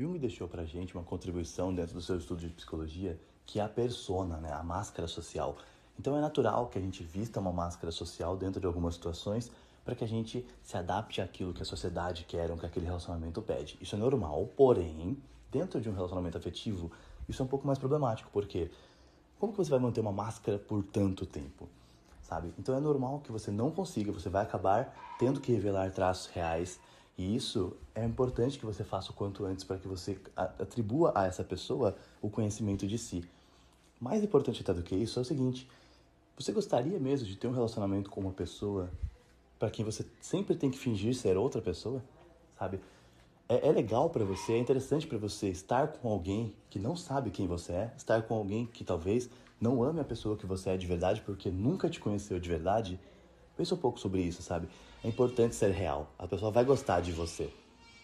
Jung deixou pra gente uma contribuição dentro do seu estudo de psicologia, que é a persona, né? a máscara social. Então é natural que a gente vista uma máscara social dentro de algumas situações para que a gente se adapte àquilo que a sociedade quer ou que aquele relacionamento pede. Isso é normal, porém, dentro de um relacionamento afetivo, isso é um pouco mais problemático, porque como que você vai manter uma máscara por tanto tempo? Sabe? Então é normal que você não consiga, você vai acabar tendo que revelar traços reais, e isso é importante que você faça o quanto antes para que você atribua a essa pessoa o conhecimento de si. Mais importante até do que isso é o seguinte: você gostaria mesmo de ter um relacionamento com uma pessoa para quem você sempre tem que fingir ser outra pessoa, sabe? É, é legal para você, é interessante para você estar com alguém que não sabe quem você é, estar com alguém que talvez não ame a pessoa que você é de verdade porque nunca te conheceu de verdade. Pensa um pouco sobre isso, sabe? É importante ser real. A pessoa vai gostar de você.